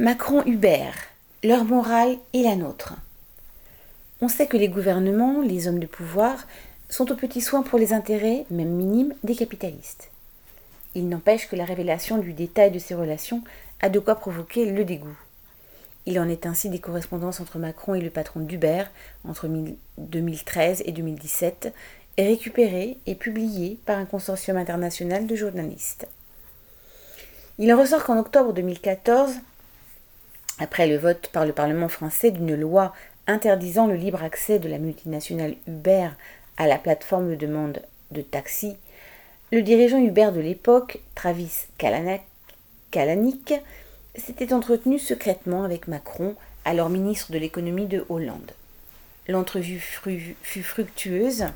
Macron-Hubert, leur morale et la nôtre. On sait que les gouvernements, les hommes de pouvoir, sont aux petits soins pour les intérêts, même minimes, des capitalistes. Il n'empêche que la révélation du détail de ces relations a de quoi provoquer le dégoût. Il en est ainsi des correspondances entre Macron et le patron d'Uber entre 2013 et 2017, récupérées et publiées par un consortium international de journalistes. Il en ressort qu'en octobre 2014, après le vote par le Parlement français d'une loi interdisant le libre accès de la multinationale Uber à la plateforme de demande de taxi, le dirigeant Uber de l'époque, Travis Kalanick, s'était entretenu secrètement avec Macron, alors ministre de l'économie de Hollande. L'entrevue fut fructueuse